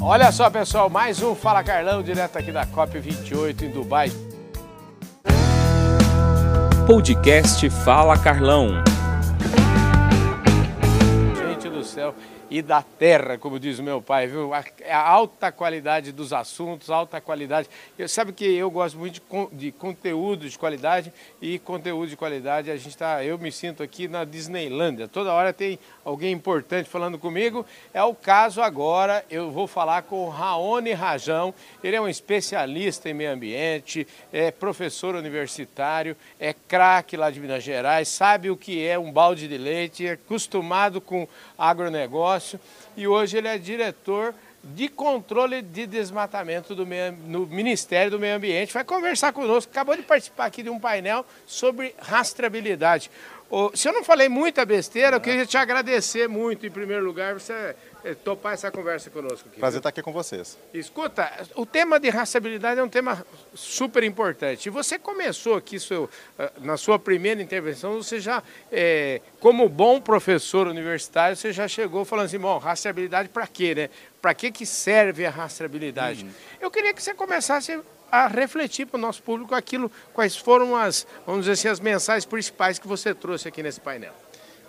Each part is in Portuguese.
Olha só, pessoal, mais um Fala Carlão, direto aqui da COP28 em Dubai. Podcast Fala Carlão. Gente do céu, e da terra, como diz meu pai, viu? A, a alta qualidade dos assuntos, alta qualidade. Eu, sabe que eu gosto muito de, de conteúdo de qualidade e conteúdo de qualidade. A gente tá, eu me sinto aqui na Disneylândia. Toda hora tem alguém importante falando comigo. É o caso agora, eu vou falar com o Raoni Rajão. Ele é um especialista em meio ambiente, é professor universitário, é craque lá de Minas Gerais, sabe o que é um balde de leite, é acostumado com agronegócio e hoje ele é diretor de controle de desmatamento do meio, no Ministério do Meio Ambiente. Vai conversar conosco, acabou de participar aqui de um painel sobre rastreabilidade. Se eu não falei muita besteira, eu queria te agradecer muito, em primeiro lugar, você eh, topar essa conversa conosco aqui. Prazer estar aqui com vocês. Escuta, o tema de rastreabilidade é um tema super importante. E você começou aqui, seu, eh, na sua primeira intervenção, você já, é, como bom professor universitário, você já chegou falando assim, bom, rastreabilidade para quê, né? Para que, que serve a rastreabilidade? Uhum. Eu queria que você começasse a refletir para o nosso público aquilo, quais foram as, vamos dizer assim, as mensagens principais que você trouxe aqui nesse painel.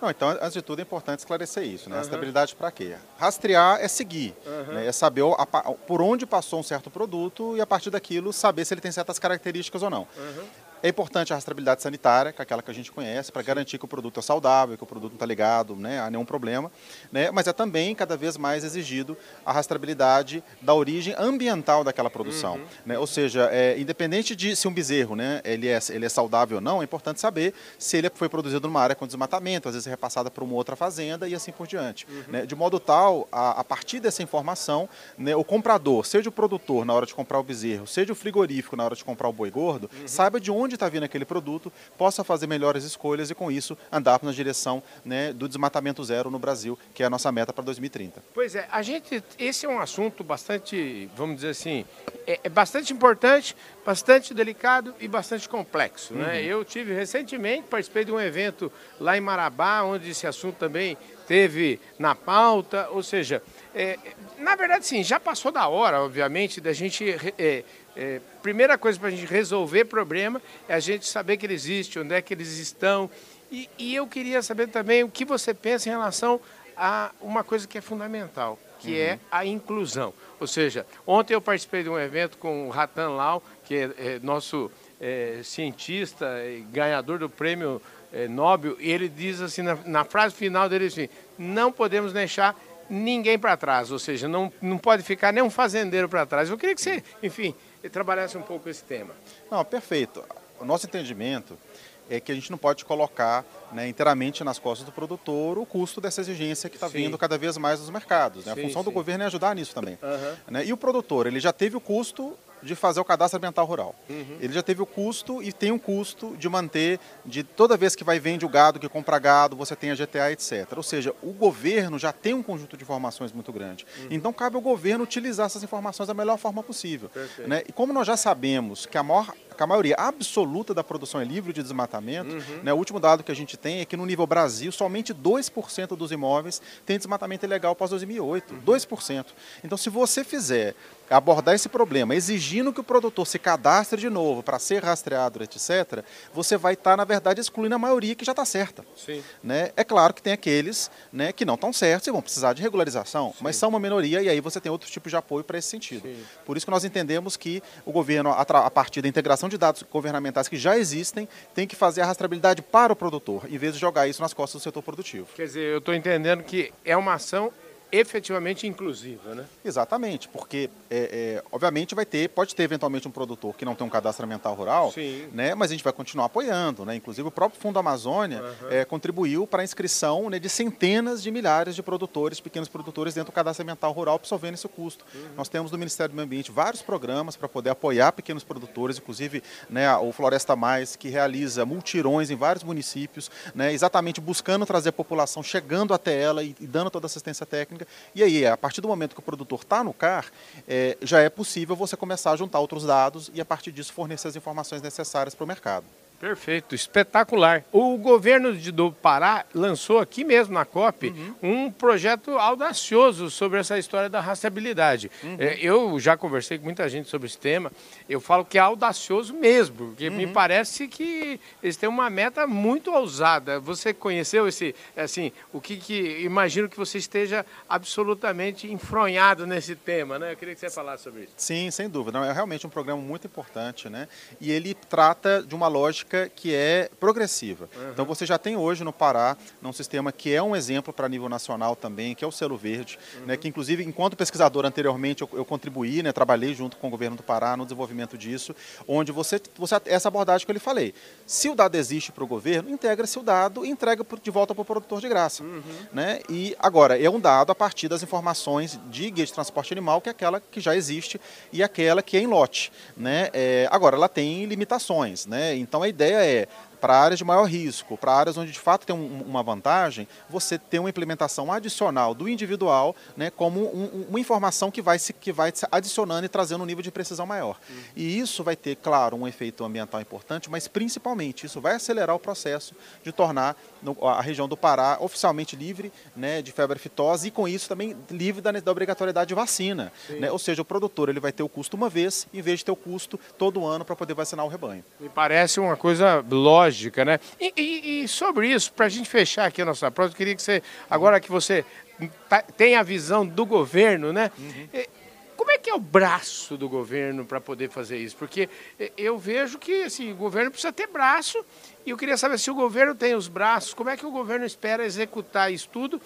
Não, então, antes de tudo, é importante esclarecer isso. Né? Uhum. Rastreabilidade para quê? Rastrear é seguir, uhum. né? é saber a, por onde passou um certo produto e, a partir daquilo, saber se ele tem certas características ou não. Uhum. É importante a rastreabilidade sanitária, que é aquela que a gente conhece, para garantir que o produto é saudável, que o produto não está ligado né, a nenhum problema. Né? Mas é também cada vez mais exigido a rastreabilidade da origem ambiental daquela produção. Uhum. Né? Ou seja, é, independente de se um bezerro né, ele é, ele é saudável ou não, é importante saber se ele foi produzido numa área com desmatamento, às vezes é repassada para uma outra fazenda e assim por diante. Uhum. Né? De modo tal, a, a partir dessa informação, né, o comprador, seja o produtor na hora de comprar o bezerro, seja o frigorífico na hora de comprar o boi gordo, uhum. saiba de onde onde está vindo aquele produto, possa fazer melhores escolhas e, com isso, andar na direção né, do desmatamento zero no Brasil, que é a nossa meta para 2030. Pois é, a gente, esse é um assunto bastante, vamos dizer assim, é, é bastante importante, bastante delicado e bastante complexo. Né? Uhum. Eu tive recentemente, participei de um evento lá em Marabá, onde esse assunto também teve na pauta, ou seja, é, na verdade sim, já passou da hora, obviamente, da gente é, é, primeira coisa para a gente resolver problema é a gente saber que ele existe, onde é que eles estão. E, e, eu queria saber também o que você pensa em relação a uma coisa que é fundamental, que é uhum. é a inclusão. Ou seja, ontem eu participei de um evento com o Ratan Lau, que é, é nosso é, cientista, ganhador do prêmio é, Nobel, e ele diz assim, na, na frase final dele assim, não podemos deixar ninguém para trás, ou seja, não, não pode ficar nem um fazendeiro para trás. Eu queria que você, enfim, trabalhasse um pouco esse tema. Não, perfeito. O nosso entendimento é que a gente não pode colocar né, inteiramente nas costas do produtor o custo dessa exigência que está vindo cada vez mais dos mercados. Né? Sim, a função sim. do governo é ajudar nisso também. Uhum. Né? E o produtor, ele já teve o custo de fazer o cadastro ambiental rural. Uhum. Ele já teve o custo e tem um custo de manter, de toda vez que vai vende o gado, que compra gado, você tem a GTA, etc. Ou seja, o governo já tem um conjunto de informações muito grande. Uhum. Então cabe ao governo utilizar essas informações da melhor forma possível. Né? E como nós já sabemos que a maior que a maioria absoluta da produção é livre de desmatamento, uhum. né, o último dado que a gente tem é que no nível Brasil, somente 2% dos imóveis tem desmatamento ilegal pós 2008. Uhum. 2%. Então, se você fizer abordar esse problema, exigindo que o produtor se cadastre de novo para ser rastreado, etc., você vai estar, tá, na verdade, excluindo a maioria que já está certa. Sim. Né? É claro que tem aqueles né, que não estão certos e vão precisar de regularização, Sim. mas são uma minoria e aí você tem outro tipo de apoio para esse sentido. Sim. Por isso que nós entendemos que o governo, a partir da integração de dados governamentais que já existem, tem que fazer a rastreabilidade para o produtor, em vez de jogar isso nas costas do setor produtivo. Quer dizer, eu estou entendendo que é uma ação efetivamente inclusiva, né? Exatamente, porque é, é, obviamente vai ter, pode ter eventualmente um produtor que não tem um cadastro ambiental rural, Sim. né? Mas a gente vai continuar apoiando, né? Inclusive o próprio Fundo Amazônia uhum. é, contribuiu para a inscrição né, de centenas de milhares de produtores, pequenos produtores dentro do cadastro ambiental rural, absorvendo esse custo. Uhum. Nós temos no Ministério do Meio Ambiente vários programas para poder apoiar pequenos produtores, inclusive né, o Floresta Mais que realiza multirões em vários municípios, né? Exatamente buscando trazer a população, chegando até ela e, e dando toda a assistência técnica técnica. E aí, a partir do momento que o produtor está no CAR, é, já é possível você começar a juntar outros dados e, a partir disso, fornecer as informações necessárias para o mercado. Perfeito, espetacular. O governo de, do Pará lançou aqui mesmo na COP uhum. um projeto audacioso sobre essa história da rastreabilidade. Uhum. É, eu já conversei com muita gente sobre esse tema. Eu falo que é audacioso mesmo, porque uhum. me parece que eles têm uma meta muito ousada. Você conheceu esse, assim, o que, que imagino que você esteja absolutamente enfronhado nesse tema, né? Eu queria que você falasse sobre isso. Sim, sem dúvida. É realmente um programa muito importante, né? E ele trata de uma lógica que é progressiva. Uhum. Então você já tem hoje no Pará um sistema que é um exemplo para nível nacional também, que é o selo verde, uhum. né, que inclusive enquanto pesquisador anteriormente eu, eu contribuí, né, trabalhei junto com o governo do Pará no desenvolvimento disso, onde você, você essa abordagem que eu lhe falei. Se o dado existe para o governo, integra-se o dado e entrega de volta para o produtor de graça. Uhum. Né? E agora, é um dado a partir das informações de guia de transporte animal, que é aquela que já existe e aquela que é em lote. Né? É, agora, ela tem limitações. Né? Então, a ideia é para áreas de maior risco, para áreas onde de fato tem um, uma vantagem, você ter uma implementação adicional do individual, né, como um, uma informação que vai, se, que vai adicionando e trazendo um nível de precisão maior. Uhum. E isso vai ter, claro, um efeito ambiental importante, mas principalmente isso vai acelerar o processo de tornar a região do Pará oficialmente livre né, de febre aftosa e com isso também livre da, da obrigatoriedade de vacina. Né? Ou seja, o produtor ele vai ter o custo uma vez, em vez de ter o custo todo ano para poder vacinar o rebanho. Me parece uma coisa lógica lógica, né? E, e, e sobre isso, para a gente fechar aqui a nossa prova, eu queria que você, agora que você tá, tem a visão do governo, né? Uhum. Como é que é o braço do governo para poder fazer isso? Porque eu vejo que assim, o governo precisa ter braço e eu queria saber se o governo tem os braços, como é que o governo espera executar isso tudo?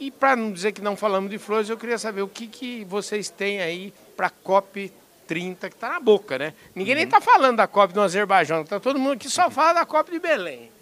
E para não dizer que não falamos de flores, eu queria saber o que, que vocês têm aí para a COP 30 que está na boca, né? Ninguém uhum. nem está falando da COP do Azerbaijão, está todo mundo aqui só fala da COP de Belém.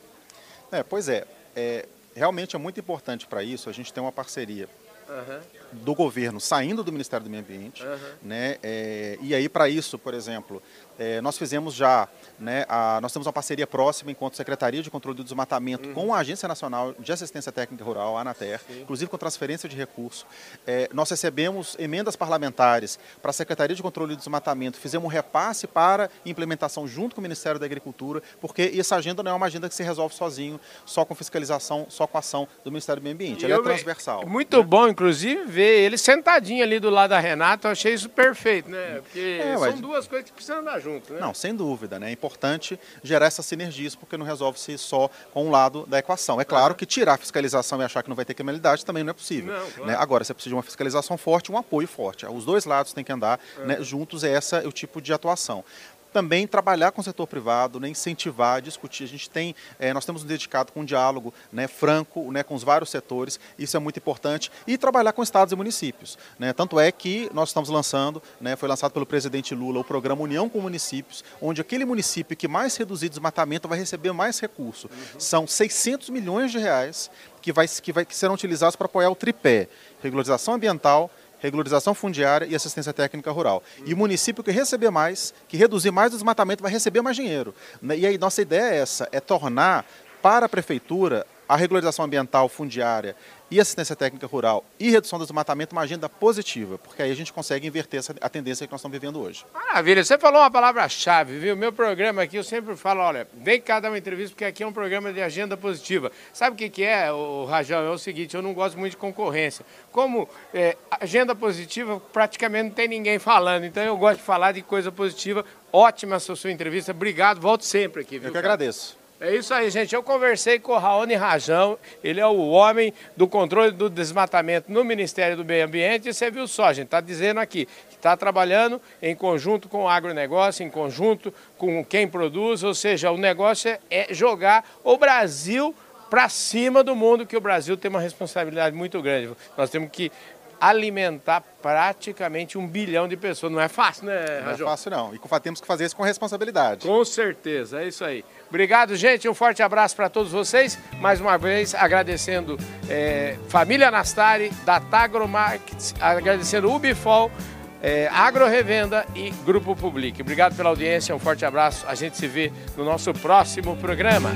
É, pois é, é realmente é muito importante para isso a gente ter uma parceria uhum. Do governo saindo do Ministério do Meio Ambiente, uhum. né? É, e aí para isso, por exemplo, é, nós fizemos já, né, a, nós temos uma parceria próxima enquanto Secretaria de Controle do Desmatamento uhum. com a Agência Nacional de Assistência Técnica Rural, a ANATER, Sim. inclusive com transferência de recursos. É, nós recebemos emendas parlamentares para a Secretaria de Controle do Desmatamento, fizemos um repasse para implementação junto com o Ministério da Agricultura, porque essa agenda não é uma agenda que se resolve sozinho, só com fiscalização, só com ação do Ministério do Meio Ambiente. Ela é transversal. Muito né? bom, inclusive, ver ele sentadinho ali do lado da Renata, eu achei isso perfeito, né? Porque é, são duas coisas que precisam andar junto, né? Não, sem dúvida, né? É importante gerar essa sinergia, porque não resolve-se só com um lado da equação. É claro que tirar a fiscalização e achar que não vai ter criminalidade também não é possível. Não, claro. né? Agora, você precisa de uma fiscalização forte, um apoio forte. Os dois lados têm que andar é. né, juntos, é essa é o tipo de atuação também trabalhar com o setor privado, né, incentivar, discutir. A gente tem, é, nós temos um dedicado com um diálogo né, franco né, com os vários setores, isso é muito importante, e trabalhar com estados e municípios. Né? Tanto é que nós estamos lançando, né, foi lançado pelo presidente Lula, o programa União com Municípios, onde aquele município que mais reduzir desmatamento vai receber mais recurso. Uhum. São 600 milhões de reais que, vai, que, vai, que serão utilizados para apoiar o tripé, regularização ambiental, regularização fundiária e assistência técnica rural. E o município que receber mais, que reduzir mais o desmatamento, vai receber mais dinheiro. E aí nossa ideia é essa, é tornar para a prefeitura a regularização ambiental fundiária e assistência técnica rural e redução do desmatamento uma agenda positiva, porque aí a gente consegue inverter essa, a tendência que nós estamos vivendo hoje. Maravilha, você falou uma palavra-chave, viu? Meu programa aqui eu sempre falo, olha, vem cá dar uma entrevista, porque aqui é um programa de agenda positiva. Sabe o que, que é, o Rajão? É o seguinte, eu não gosto muito de concorrência. Como é, agenda positiva, praticamente não tem ninguém falando, então eu gosto de falar de coisa positiva. Ótima essa sua entrevista, obrigado, volto sempre aqui. Viu, eu que cara? agradeço. É isso aí, gente. Eu conversei com o Raoni Rajão, ele é o homem do controle do desmatamento no Ministério do Meio Ambiente. E você viu só, gente, está dizendo aqui que está trabalhando em conjunto com o agronegócio, em conjunto com quem produz, ou seja, o negócio é jogar o Brasil para cima do mundo, que o Brasil tem uma responsabilidade muito grande. Nós temos que alimentar praticamente um bilhão de pessoas. Não é fácil, né, Não é fácil, não. E temos que fazer isso com responsabilidade. Com certeza, é isso aí. Obrigado, gente. Um forte abraço para todos vocês. Mais uma vez, agradecendo é, Família Nastari, da Tagromarket, agradecendo Ubifol, é, Agro Revenda e Grupo Public. Obrigado pela audiência, um forte abraço. A gente se vê no nosso próximo programa.